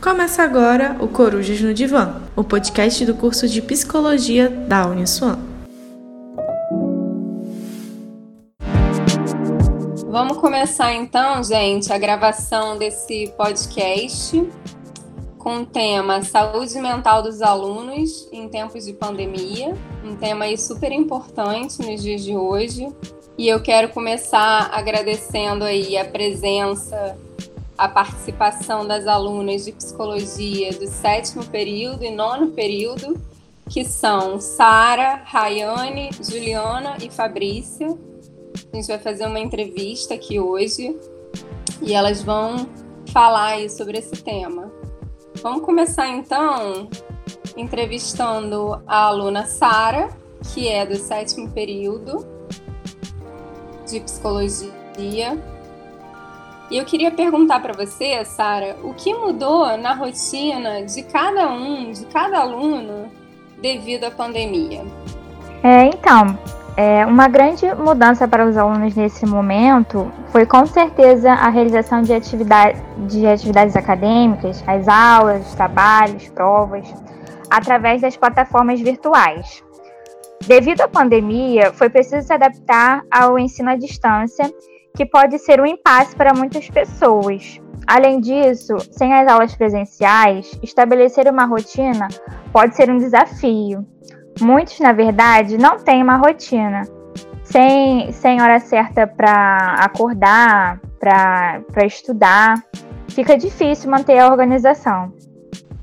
Começa agora o Corujas no Divã, o podcast do curso de Psicologia da Uniswan. Vamos começar então, gente, a gravação desse podcast com o tema Saúde Mental dos Alunos em tempos de pandemia, um tema aí super importante nos dias de hoje. E eu quero começar agradecendo aí a presença, a participação das alunas de psicologia do sétimo período e nono período, que são Sara, Rayane, Juliana e Fabrícia. A gente vai fazer uma entrevista aqui hoje e elas vão falar sobre esse tema. Vamos começar então entrevistando a aluna Sara, que é do sétimo período de psicologia. E eu queria perguntar para você, Sara, o que mudou na rotina de cada um, de cada aluno, devido à pandemia? É, então, é, uma grande mudança para os alunos nesse momento foi com certeza a realização de, atividade, de atividades acadêmicas, as aulas, os trabalhos, provas, através das plataformas virtuais. Devido à pandemia, foi preciso se adaptar ao ensino à distância, que pode ser um impasse para muitas pessoas. Além disso, sem as aulas presenciais, estabelecer uma rotina pode ser um desafio. Muitos, na verdade, não têm uma rotina. Sem, sem hora certa para acordar, para estudar, fica difícil manter a organização.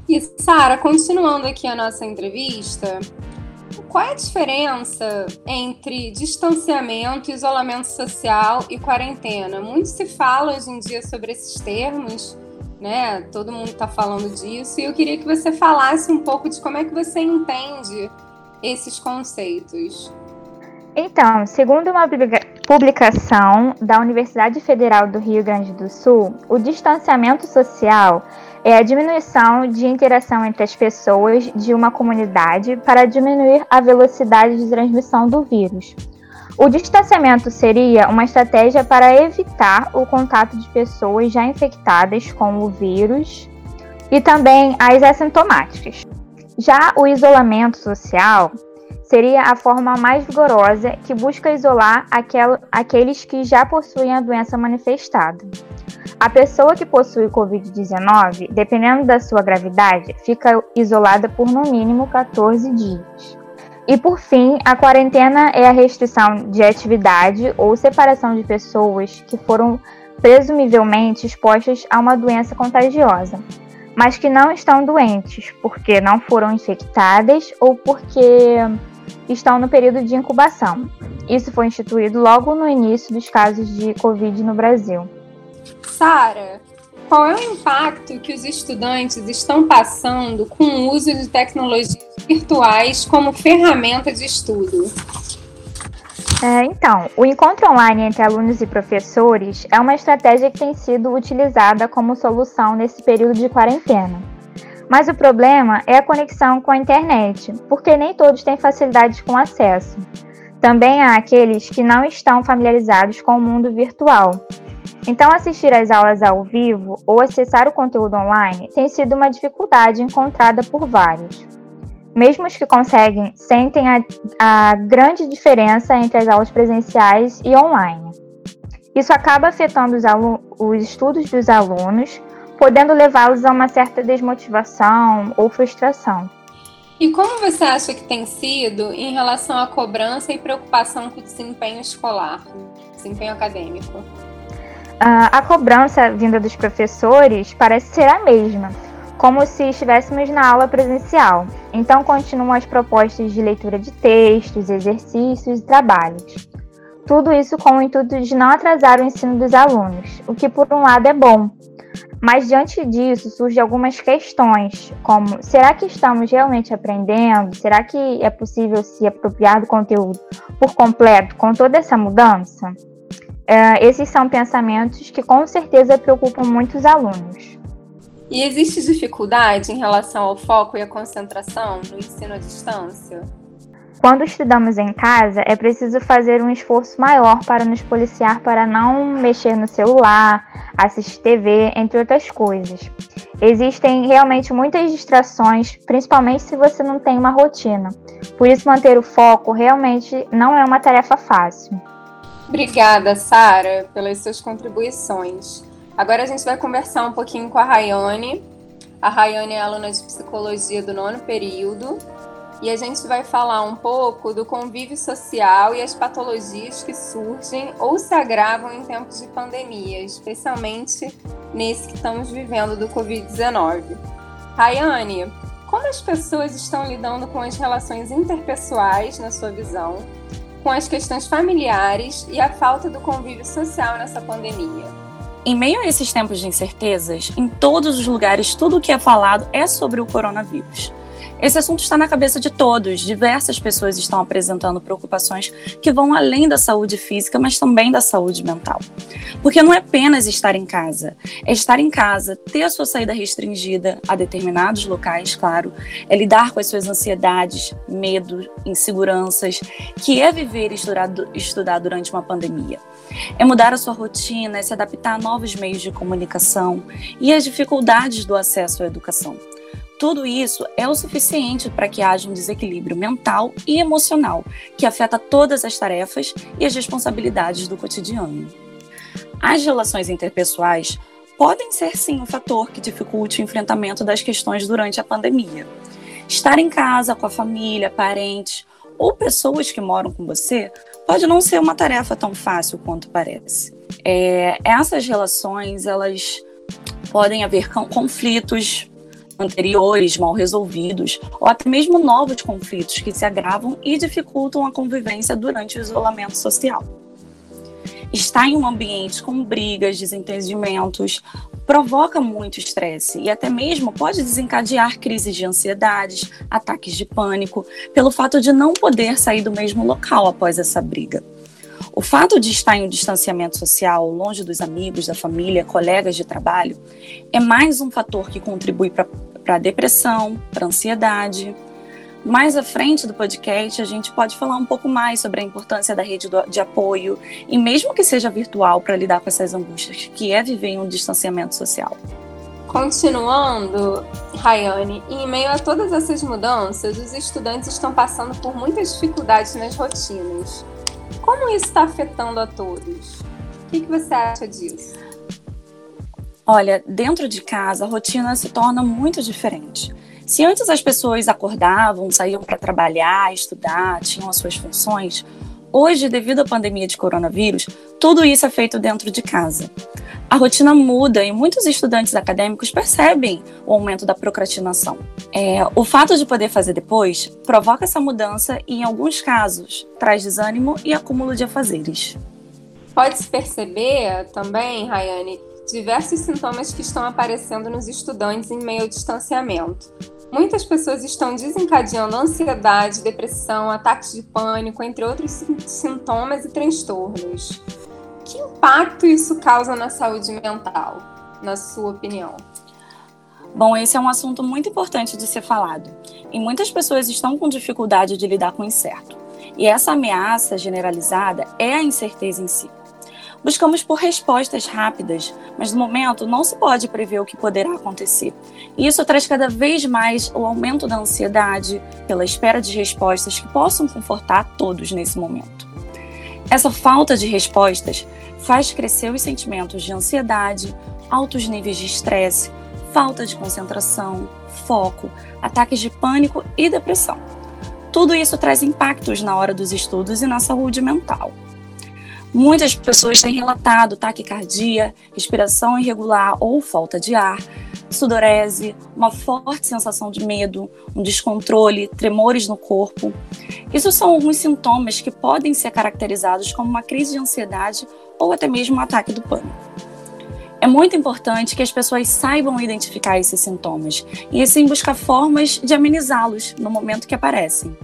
E, Sara, continuando aqui a nossa entrevista, qual é a diferença entre distanciamento, isolamento social e quarentena? Muito se fala hoje em dia sobre esses termos, né? Todo mundo está falando disso, e eu queria que você falasse um pouco de como é que você entende esses conceitos. Então, segundo uma publicação da Universidade Federal do Rio Grande do Sul, o distanciamento social é a diminuição de interação entre as pessoas de uma comunidade para diminuir a velocidade de transmissão do vírus. O distanciamento seria uma estratégia para evitar o contato de pessoas já infectadas com o vírus e também as assintomáticas. Já o isolamento social seria a forma mais vigorosa que busca isolar aquel, aqueles que já possuem a doença manifestada. A pessoa que possui Covid-19, dependendo da sua gravidade, fica isolada por no mínimo 14 dias. E por fim, a quarentena é a restrição de atividade ou separação de pessoas que foram presumivelmente expostas a uma doença contagiosa, mas que não estão doentes porque não foram infectadas ou porque estão no período de incubação. Isso foi instituído logo no início dos casos de Covid no Brasil. Sara, qual é o impacto que os estudantes estão passando com o uso de tecnologias virtuais como ferramenta de estudo? É, então, o encontro online entre alunos e professores é uma estratégia que tem sido utilizada como solução nesse período de quarentena. Mas o problema é a conexão com a internet, porque nem todos têm facilidade com acesso. Também há aqueles que não estão familiarizados com o mundo virtual. Então, assistir às aulas ao vivo ou acessar o conteúdo online tem sido uma dificuldade encontrada por vários. Mesmo os que conseguem sentem a, a grande diferença entre as aulas presenciais e online. Isso acaba afetando os, os estudos dos alunos, podendo levá-los a uma certa desmotivação ou frustração. E como você acha que tem sido em relação à cobrança e preocupação com o desempenho escolar, desempenho acadêmico? A cobrança vinda dos professores parece ser a mesma, como se estivéssemos na aula presencial. Então, continuam as propostas de leitura de textos, exercícios e trabalhos. Tudo isso com o intuito de não atrasar o ensino dos alunos, o que, por um lado, é bom, mas diante disso surgem algumas questões, como será que estamos realmente aprendendo? Será que é possível se apropriar do conteúdo por completo com toda essa mudança? É, esses são pensamentos que com certeza preocupam muitos alunos. E existe dificuldade em relação ao foco e à concentração no ensino à distância? Quando estudamos em casa, é preciso fazer um esforço maior para nos policiar para não mexer no celular, assistir TV, entre outras coisas. Existem realmente muitas distrações, principalmente se você não tem uma rotina. Por isso, manter o foco realmente não é uma tarefa fácil. Obrigada, Sara, pelas suas contribuições. Agora a gente vai conversar um pouquinho com a Rayane. A Rayane é aluna de psicologia do nono período e a gente vai falar um pouco do convívio social e as patologias que surgem ou se agravam em tempos de pandemia, especialmente nesse que estamos vivendo do Covid-19. Rayane, como as pessoas estão lidando com as relações interpessoais, na sua visão, com as questões familiares e a falta do convívio social nessa pandemia? Em meio a esses tempos de incertezas, em todos os lugares tudo o que é falado é sobre o coronavírus. Esse assunto está na cabeça de todos. Diversas pessoas estão apresentando preocupações que vão além da saúde física, mas também da saúde mental. Porque não é apenas estar em casa, é estar em casa, ter a sua saída restringida a determinados locais, claro, é lidar com as suas ansiedades, medos, inseguranças, que é viver e estudar, estudar durante uma pandemia. É mudar a sua rotina, é se adaptar a novos meios de comunicação e as dificuldades do acesso à educação. Tudo isso é o suficiente para que haja um desequilíbrio mental e emocional que afeta todas as tarefas e as responsabilidades do cotidiano. As relações interpessoais podem ser sim um fator que dificulte o enfrentamento das questões durante a pandemia. Estar em casa com a família, parentes ou pessoas que moram com você pode não ser uma tarefa tão fácil quanto parece. É, essas relações elas podem haver conflitos anteriores mal resolvidos, ou até mesmo novos conflitos que se agravam e dificultam a convivência durante o isolamento social. Estar em um ambiente com brigas, desentendimentos, provoca muito estresse e até mesmo pode desencadear crises de ansiedades, ataques de pânico, pelo fato de não poder sair do mesmo local após essa briga. O fato de estar em um distanciamento social, longe dos amigos, da família, colegas de trabalho, é mais um fator que contribui para a depressão, para ansiedade. Mais à frente do podcast, a gente pode falar um pouco mais sobre a importância da rede de apoio, e mesmo que seja virtual, para lidar com essas angústias, que é viver em um distanciamento social. Continuando, Rayane, em meio a todas essas mudanças, os estudantes estão passando por muitas dificuldades nas rotinas. Como isso está afetando a todos? O que, que você acha disso? Olha, dentro de casa a rotina se torna muito diferente. Se antes as pessoas acordavam, saíam para trabalhar, estudar, tinham as suas funções, hoje, devido à pandemia de coronavírus, tudo isso é feito dentro de casa. A rotina muda e muitos estudantes acadêmicos percebem o aumento da procrastinação. É, o fato de poder fazer depois provoca essa mudança e, em alguns casos, traz desânimo e acúmulo de afazeres. Pode-se perceber também, Rayane, diversos sintomas que estão aparecendo nos estudantes em meio ao distanciamento. Muitas pessoas estão desencadeando ansiedade, depressão, ataques de pânico, entre outros sintomas e transtornos. Que impacto isso causa na saúde mental, na sua opinião? Bom, esse é um assunto muito importante de ser falado. E muitas pessoas estão com dificuldade de lidar com o incerto. E essa ameaça generalizada é a incerteza em si. Buscamos por respostas rápidas, mas no momento não se pode prever o que poderá acontecer. E isso traz cada vez mais o aumento da ansiedade pela espera de respostas que possam confortar todos nesse momento. Essa falta de respostas faz crescer os sentimentos de ansiedade, altos níveis de estresse, falta de concentração, foco, ataques de pânico e depressão. Tudo isso traz impactos na hora dos estudos e na saúde mental. Muitas pessoas têm relatado taquicardia, respiração irregular ou falta de ar, sudorese, uma forte sensação de medo, um descontrole, tremores no corpo. Isso são alguns sintomas que podem ser caracterizados como uma crise de ansiedade ou até mesmo um ataque do pânico. É muito importante que as pessoas saibam identificar esses sintomas e assim buscar formas de amenizá-los no momento que aparecem.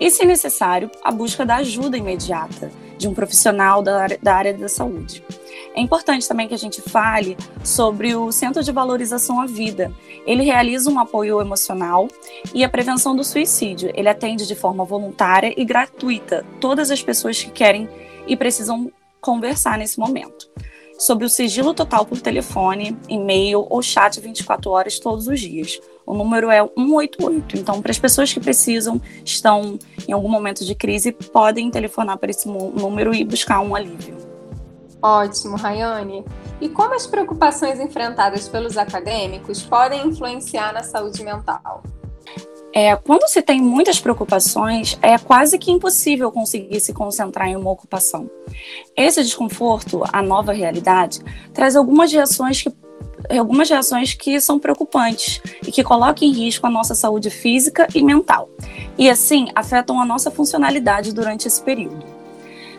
E, se necessário, a busca da ajuda imediata de um profissional da área, da área da saúde. É importante também que a gente fale sobre o Centro de Valorização à Vida. Ele realiza um apoio emocional e a prevenção do suicídio. Ele atende de forma voluntária e gratuita todas as pessoas que querem e precisam conversar nesse momento. Sob o sigilo total por telefone, e-mail ou chat 24 horas todos os dias. O número é 188. Então, para as pessoas que precisam, estão em algum momento de crise, podem telefonar para esse número e buscar um alívio. Ótimo, Rayane. E como as preocupações enfrentadas pelos acadêmicos podem influenciar na saúde mental? É, quando se tem muitas preocupações, é quase que impossível conseguir se concentrar em uma ocupação. Esse desconforto, a nova realidade, traz algumas reações que algumas reações que são preocupantes e que colocam em risco a nossa saúde física e mental, e assim afetam a nossa funcionalidade durante esse período.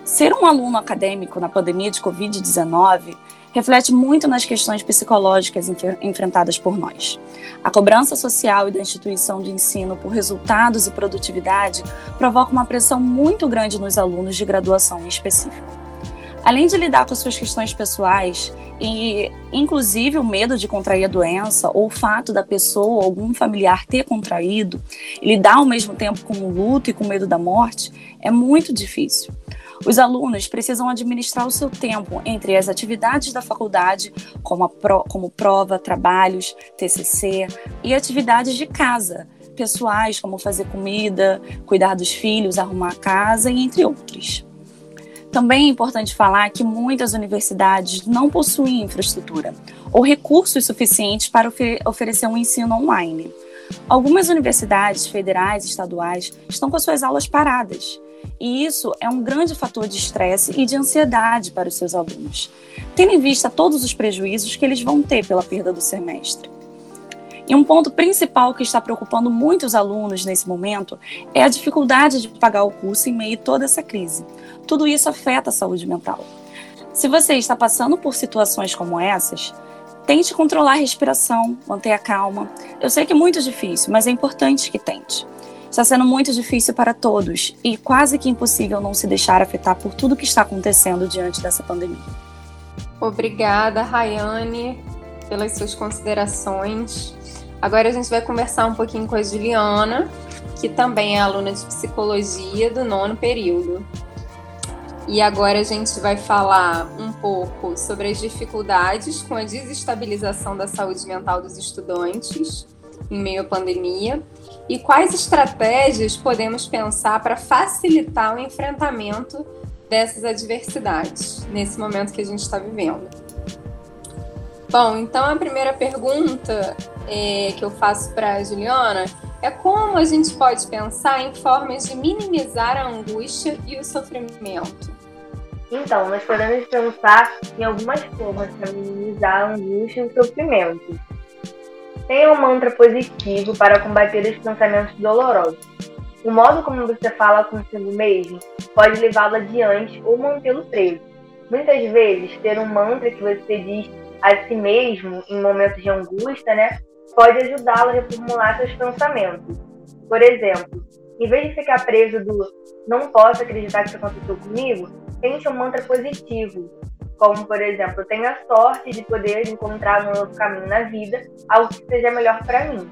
Ser um aluno acadêmico na pandemia de Covid-19 reflete muito nas questões psicológicas enfrentadas por nós. A cobrança social e da instituição de ensino por resultados e produtividade provoca uma pressão muito grande nos alunos de graduação em específico. Além de lidar com as suas questões pessoais e, inclusive, o medo de contrair a doença ou o fato da pessoa ou algum familiar ter contraído, lidar ao mesmo tempo com o luto e com o medo da morte, é muito difícil. Os alunos precisam administrar o seu tempo entre as atividades da faculdade, como, pro, como prova, trabalhos, TCC, e atividades de casa, pessoais, como fazer comida, cuidar dos filhos, arrumar a casa, e entre outros. Também é importante falar que muitas universidades não possuem infraestrutura ou recursos suficientes para oferecer um ensino online. Algumas universidades federais e estaduais estão com suas aulas paradas e isso é um grande fator de estresse e de ansiedade para os seus alunos, tendo em vista todos os prejuízos que eles vão ter pela perda do semestre. E um ponto principal que está preocupando muitos alunos nesse momento é a dificuldade de pagar o curso em meio a toda essa crise. Tudo isso afeta a saúde mental. Se você está passando por situações como essas, tente controlar a respiração, manter a calma. Eu sei que é muito difícil, mas é importante que tente. Está sendo muito difícil para todos e quase que impossível não se deixar afetar por tudo que está acontecendo diante dessa pandemia. Obrigada, Rayane, pelas suas considerações. Agora a gente vai conversar um pouquinho com a Juliana, que também é aluna de psicologia do nono período. E agora a gente vai falar um pouco sobre as dificuldades com a desestabilização da saúde mental dos estudantes em meio à pandemia e quais estratégias podemos pensar para facilitar o enfrentamento dessas adversidades nesse momento que a gente está vivendo. Bom, então a primeira pergunta é, que eu faço para a Juliana é como a gente pode pensar em formas de minimizar a angústia e o sofrimento. Então, nós podemos pensar em algumas formas para minimizar a angústia e o sofrimento. Tenha um mantra positivo para combater os pensamentos dolorosos. O modo como você fala consigo mesmo pode levá-lo adiante ou mantê-lo preso. Muitas vezes, ter um mantra que você diz a si mesmo em momentos de angústia, né, pode ajudá-lo a reformular seus pensamentos. Por exemplo, em vez de ficar preso do não posso acreditar que isso aconteceu comigo, tente um mantra positivo, como, por exemplo, tenho a sorte de poder encontrar um novo caminho na vida, algo que seja melhor para mim.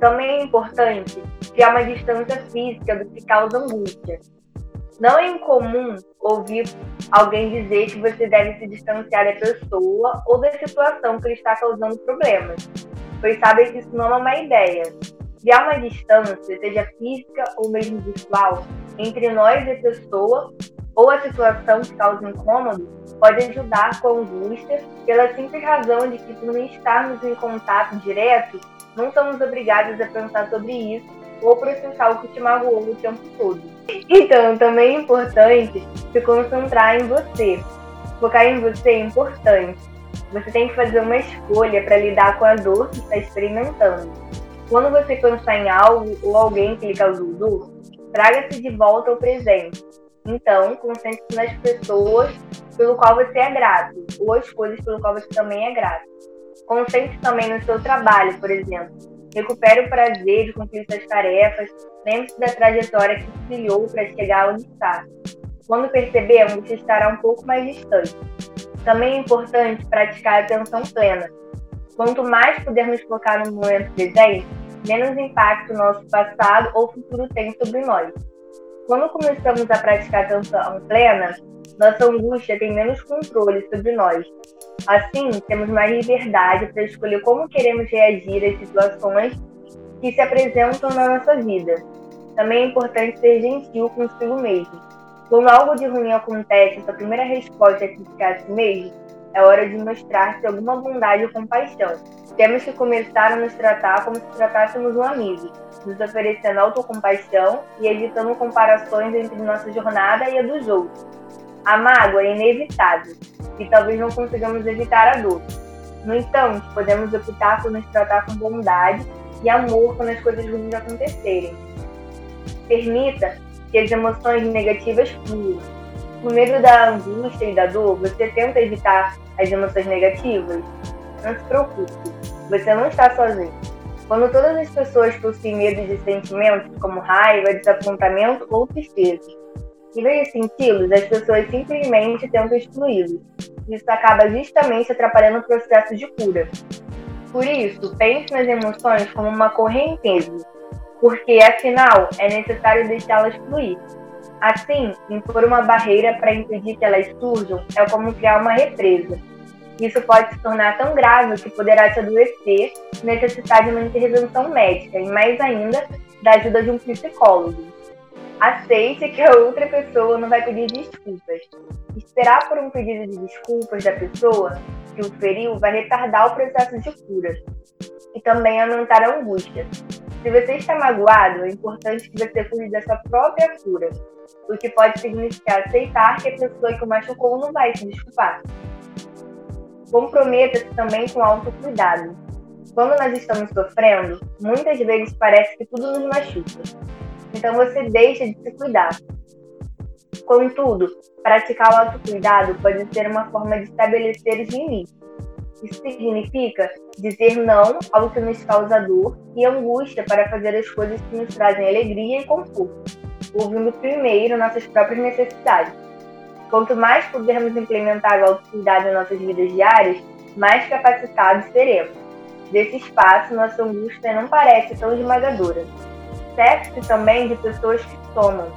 Também é importante criar uma distância física do que causa angústia. Não é incomum ouvir alguém dizer que você deve se distanciar da pessoa ou da situação que lhe está causando problemas, pois sabe que isso não é uma ideia. Criar uma distância, seja física ou mesmo virtual, entre nós e a pessoa ou a situação que causa incômodo pode ajudar com a angústia pela simples razão de que, por não estarmos em contato direto, não somos obrigados a pensar sobre isso ou processar o que te magoou o tempo todo. Então, também é importante se concentrar em você. Focar em você é importante. Você tem que fazer uma escolha para lidar com a dor que está experimentando. Quando você pensar em algo ou alguém que lhe causou dor, traga-se de volta ao presente então, concentre-se nas pessoas pelo qual você é grato, ou as coisas pelo qual você também é grato. Concentre-se também no seu trabalho, por exemplo. Recupere o prazer de cumprir suas tarefas, lembre-se da trajetória que trilhou para chegar onde está. Quando perceber, você estará um pouco mais distante. Também é importante praticar a atenção plena. Quanto mais pudermos focar no momento presente, menos impacto nosso passado ou futuro tem sobre nós. Quando começamos a praticar atenção plena, nossa angústia tem menos controle sobre nós. Assim, temos mais liberdade para escolher como queremos reagir às situações que se apresentam na nossa vida. Também é importante ser gentil consigo mesmo. Quando algo de ruim acontece, sua primeira resposta é criticar a si mesmo, é hora de mostrar-se alguma bondade ou compaixão. Temos que começar a nos tratar como se tratássemos um amigo, nos oferecendo autocompaixão e evitando comparações entre nossa jornada e a dos outros. A mágoa é inevitável e talvez não consigamos evitar a dor. No entanto, podemos optar por nos tratar com bondade e amor quando as coisas ruins acontecerem. Permita que as emoções negativas fluam. No meio da angústia e da dor, você tenta evitar as emoções negativas? Não se preocupe, você não está sozinho. Quando todas as pessoas possuem medo de sentimentos como raiva, desapontamento ou tristeza, em vez de senti-los, as pessoas simplesmente tentam excluí-los. Isso acaba justamente atrapalhando o processo de cura. Por isso, pense nas emoções como uma correnteza, porque afinal é necessário deixá-las fluir. Assim, impor uma barreira para impedir que elas surjam é como criar uma represa. Isso pode se tornar tão grave que poderá te adoecer necessitar de uma intervenção médica e, mais ainda, da ajuda de um psicólogo. Aceite que a outra pessoa não vai pedir desculpas. Esperar por um pedido de desculpas da pessoa que o feriu vai retardar o processo de cura e também aumentar a angústia. Se você está magoado, é importante que você cuide da sua própria cura, o que pode significar aceitar que a pessoa que o machucou não vai se desculpar. Comprometa-se também com autocuidado. Quando nós estamos sofrendo, muitas vezes parece que tudo nos machuca. Então você deixa de se cuidar. Contudo, praticar o autocuidado pode ser uma forma de estabelecer os limites. Isso significa dizer não ao que nos causa dor e angústia para fazer as coisas que nos trazem alegria e conforto, ouvindo primeiro nossas próprias necessidades. Quanto mais pudermos implementar o autocuidado em nossas vidas diárias, mais capacitados seremos. Desse espaço, nossa angústia não parece tão esmagadora. Cerque-se também de pessoas que somam.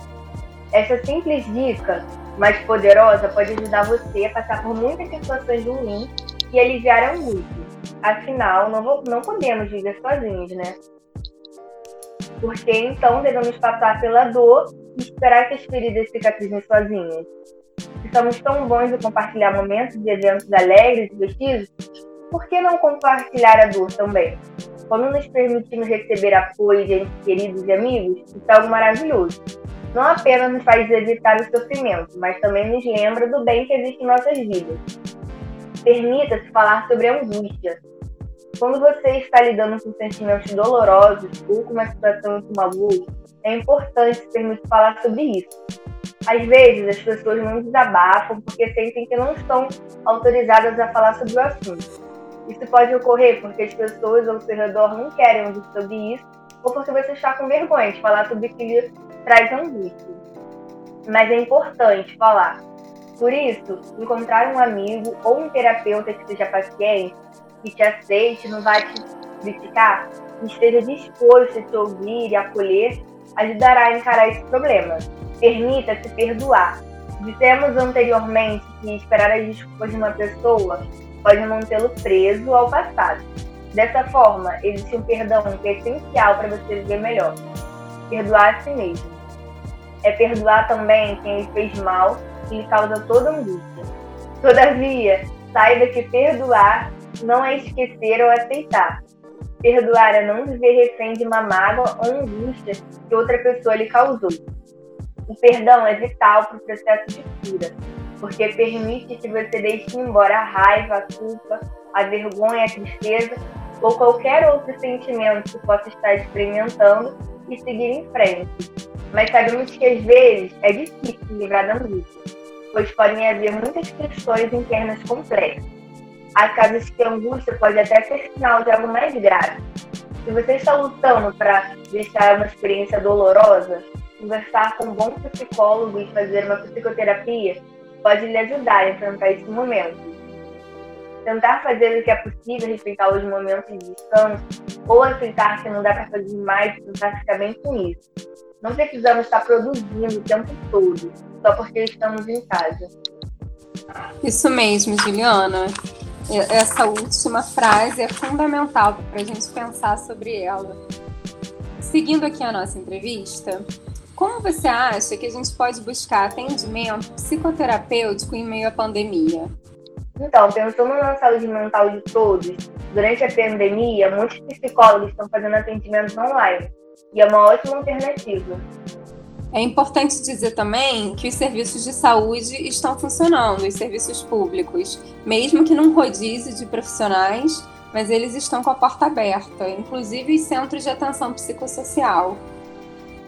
Essa simples dica, mais poderosa, pode ajudar você a passar por muitas situações ruins e aliviar a angústia. Afinal, não, não podemos viver sozinhos, né? Porque então devemos passar pela dor e esperar que as feridas cicatrizem sozinhas. Se somos tão bons de compartilhar momentos e eventos alegres e festivos, por que não compartilhar a dor também? Quando nos permitimos receber apoio de entes queridos e amigos, isso é algo maravilhoso. Não apenas nos faz evitar o sofrimento, mas também nos lembra do bem que existe em nossas vidas. Permita-se falar sobre angústia. Quando você está lidando com sentimentos dolorosos ou com uma situação como a luz, é importante se permitir falar sobre isso. Às vezes, as pessoas não desabafam porque sentem que não estão autorizadas a falar sobre o assunto. Isso pode ocorrer porque as pessoas ao seu redor não querem ouvir sobre isso ou porque você está com vergonha de falar sobre o que lhe traz angústia. Mas é importante falar. Por isso, encontrar um amigo ou um terapeuta que seja paciente, que te aceite, não vai te criticar, que esteja disposto a te ouvir e acolher, ajudará a encarar esse problema. Permita-se perdoar. Dissemos anteriormente que esperar as desculpas de uma pessoa pode mantê-lo preso ao passado. Dessa forma, existe um perdão que é essencial para você viver melhor. Perdoar a si mesmo. É perdoar também quem lhe fez mal e lhe causa toda angústia. Todavia, saiba que perdoar não é esquecer ou aceitar. Perdoar é não viver refém de uma mágoa ou angústia que outra pessoa lhe causou. O perdão é vital para o processo de cura porque permite que você deixe embora a raiva, a culpa, a vergonha, a tristeza ou qualquer outro sentimento que possa estar experimentando e seguir em frente. Mas sabemos que às vezes é difícil livrar da angústia, pois podem haver muitas questões internas complexas. Há casos que a angústia pode até ser sinal de algo mais grave. Se você está lutando para deixar uma experiência dolorosa, conversar com um bom psicólogo e fazer uma psicoterapia pode lhe ajudar a enfrentar esse momento. Tentar fazer o que é possível, respeitar os momentos de descanso, ou aceitar que não dá para fazer mais tentar ficar bem com isso. Não precisamos estar produzindo o tempo todo, só porque estamos em casa. Isso mesmo, Juliana. Essa última frase é fundamental para a gente pensar sobre ela. Seguindo aqui a nossa entrevista, como você acha que a gente pode buscar atendimento psicoterapêutico em meio à pandemia? Então, pensando na saúde mental de todos, durante a pandemia, muitos psicólogos estão fazendo atendimentos online e é uma ótima alternativa. É importante dizer também que os serviços de saúde estão funcionando, os serviços públicos, mesmo que num rodízio de profissionais, mas eles estão com a porta aberta, inclusive os centros de atenção psicossocial,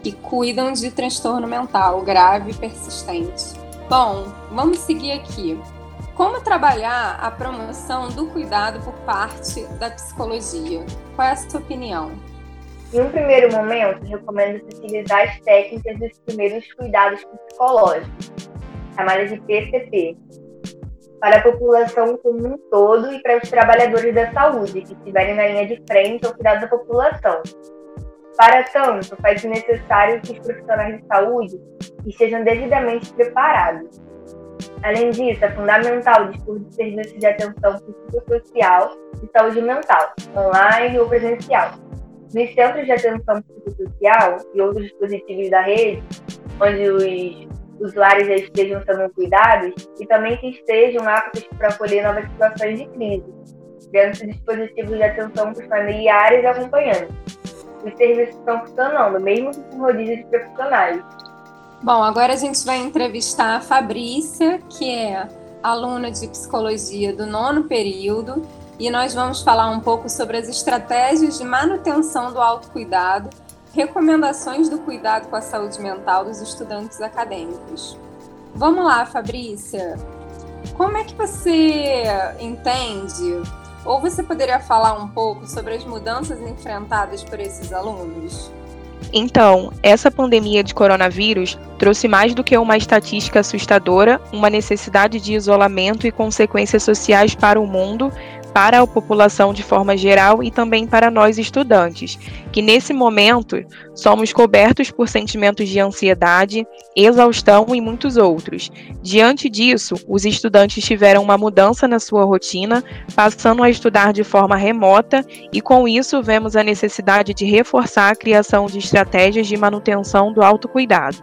que cuidam de transtorno mental grave e persistente. Bom, vamos seguir aqui. Como trabalhar a promoção do cuidado por parte da psicologia? Qual é a sua opinião? Em um primeiro momento, recomendo utilizar as técnicas dos primeiros cuidados psicológicos, chamadas de PCP, para a população como um todo e para os trabalhadores da saúde que estiverem na linha de frente ao cuidado da população. Para tanto, faz-se necessário que os profissionais de saúde estejam devidamente preparados Além disso, é fundamental dispor de serviços de atenção psicossocial e saúde mental, online ou presencial. Nos centros de atenção psicossocial e outros dispositivos da rede, onde os usuários estejam sendo cuidados e também que estejam aptos para acolher novas situações de crise, criando-se dispositivos de atenção para os familiares e acompanhantes. Os serviços estão funcionando, mesmo com rodízio de profissionais, Bom, agora a gente vai entrevistar a Fabrícia, que é aluna de psicologia do nono período, e nós vamos falar um pouco sobre as estratégias de manutenção do autocuidado, recomendações do cuidado com a saúde mental dos estudantes acadêmicos. Vamos lá, Fabrícia. Como é que você entende, ou você poderia falar um pouco sobre as mudanças enfrentadas por esses alunos? Então, essa pandemia de coronavírus trouxe mais do que uma estatística assustadora, uma necessidade de isolamento e consequências sociais para o mundo para a população de forma geral e também para nós estudantes, que nesse momento somos cobertos por sentimentos de ansiedade, exaustão e muitos outros. Diante disso, os estudantes tiveram uma mudança na sua rotina, passando a estudar de forma remota, e com isso vemos a necessidade de reforçar a criação de estratégias de manutenção do autocuidado.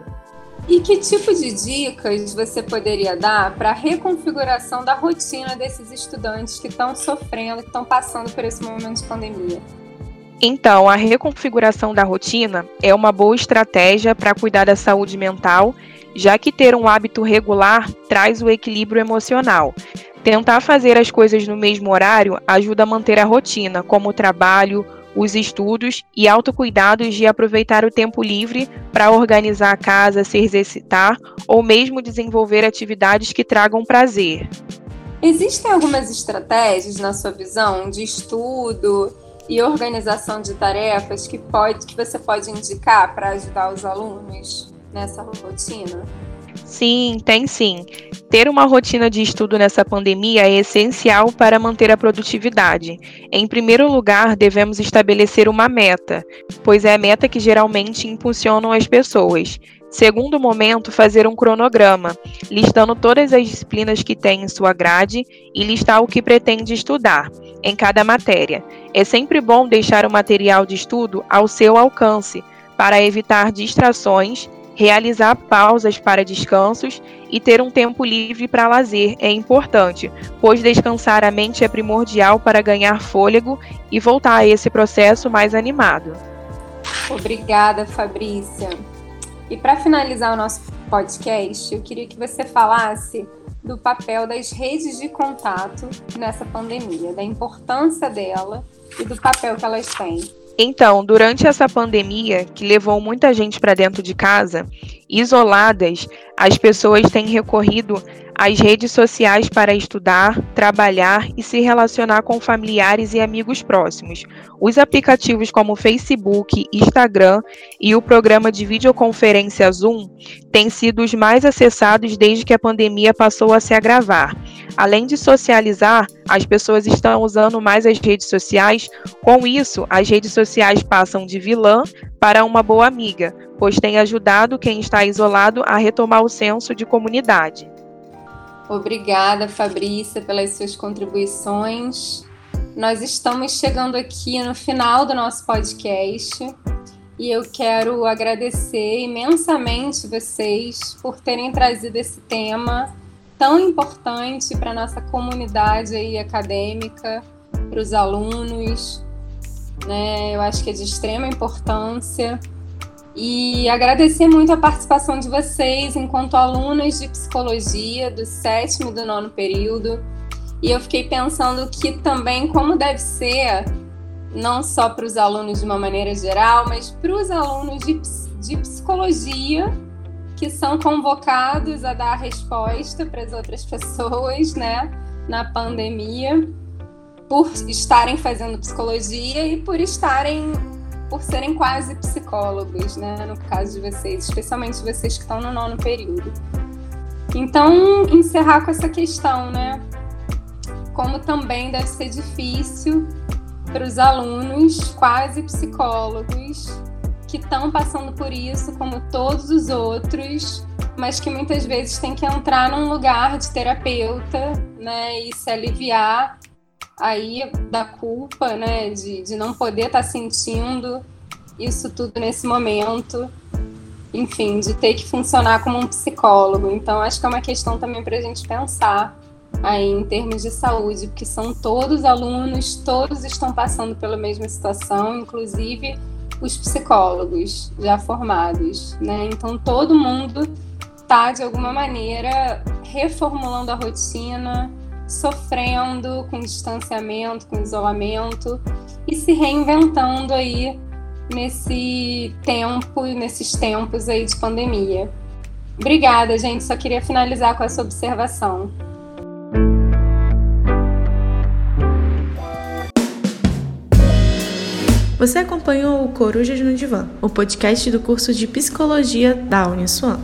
E que tipo de dicas você poderia dar para a reconfiguração da rotina desses estudantes que estão sofrendo, que estão passando por esse momento de pandemia? Então, a reconfiguração da rotina é uma boa estratégia para cuidar da saúde mental, já que ter um hábito regular traz o equilíbrio emocional. Tentar fazer as coisas no mesmo horário ajuda a manter a rotina, como o trabalho, os estudos e autocuidados de aproveitar o tempo livre para organizar a casa, se exercitar ou mesmo desenvolver atividades que tragam prazer. Existem algumas estratégias, na sua visão, de estudo e organização de tarefas que, pode, que você pode indicar para ajudar os alunos nessa rotina? Sim, tem sim. Ter uma rotina de estudo nessa pandemia é essencial para manter a produtividade. Em primeiro lugar, devemos estabelecer uma meta, pois é a meta que geralmente impulsionam as pessoas. Segundo momento, fazer um cronograma, listando todas as disciplinas que tem em sua grade e listar o que pretende estudar em cada matéria. É sempre bom deixar o material de estudo ao seu alcance para evitar distrações Realizar pausas para descansos e ter um tempo livre para lazer é importante, pois descansar a mente é primordial para ganhar fôlego e voltar a esse processo mais animado. Obrigada, Fabrícia. E para finalizar o nosso podcast, eu queria que você falasse do papel das redes de contato nessa pandemia, da importância dela e do papel que elas têm. Então, durante essa pandemia, que levou muita gente para dentro de casa, isoladas, as pessoas têm recorrido às redes sociais para estudar, trabalhar e se relacionar com familiares e amigos próximos. Os aplicativos como Facebook, Instagram e o programa de videoconferência Zoom têm sido os mais acessados desde que a pandemia passou a se agravar. Além de socializar, as pessoas estão usando mais as redes sociais. Com isso, as redes sociais passam de vilã para uma boa amiga, pois tem ajudado quem está isolado a retomar o senso de comunidade. Obrigada, Fabrícia, pelas suas contribuições. Nós estamos chegando aqui no final do nosso podcast e eu quero agradecer imensamente vocês por terem trazido esse tema tão importante para a nossa comunidade aí acadêmica, para os alunos. Né? Eu acho que é de extrema importância. E agradecer muito a participação de vocês enquanto alunas de psicologia do sétimo e do nono período. E eu fiquei pensando que também como deve ser não só para os alunos de uma maneira geral, mas para os alunos de, de psicologia que são convocados a dar resposta para as outras pessoas, né, na pandemia, por estarem fazendo psicologia e por estarem, por serem quase psicólogos, né, no caso de vocês, especialmente vocês que estão no nono período. Então, encerrar com essa questão, né, como também deve ser difícil para os alunos quase psicólogos que estão passando por isso, como todos os outros, mas que muitas vezes têm que entrar num lugar de terapeuta, né, e se aliviar aí da culpa, né, de, de não poder estar tá sentindo isso tudo nesse momento, enfim, de ter que funcionar como um psicólogo. Então, acho que é uma questão também para a gente pensar aí em termos de saúde, porque são todos alunos, todos estão passando pela mesma situação, inclusive os psicólogos já formados, né? Então todo mundo está de alguma maneira reformulando a rotina, sofrendo com distanciamento, com isolamento e se reinventando aí nesse tempo, nesses tempos aí de pandemia. Obrigada, gente. Só queria finalizar com essa observação. Você acompanhou o Corujas no Divã, o podcast do curso de Psicologia da Uniswan.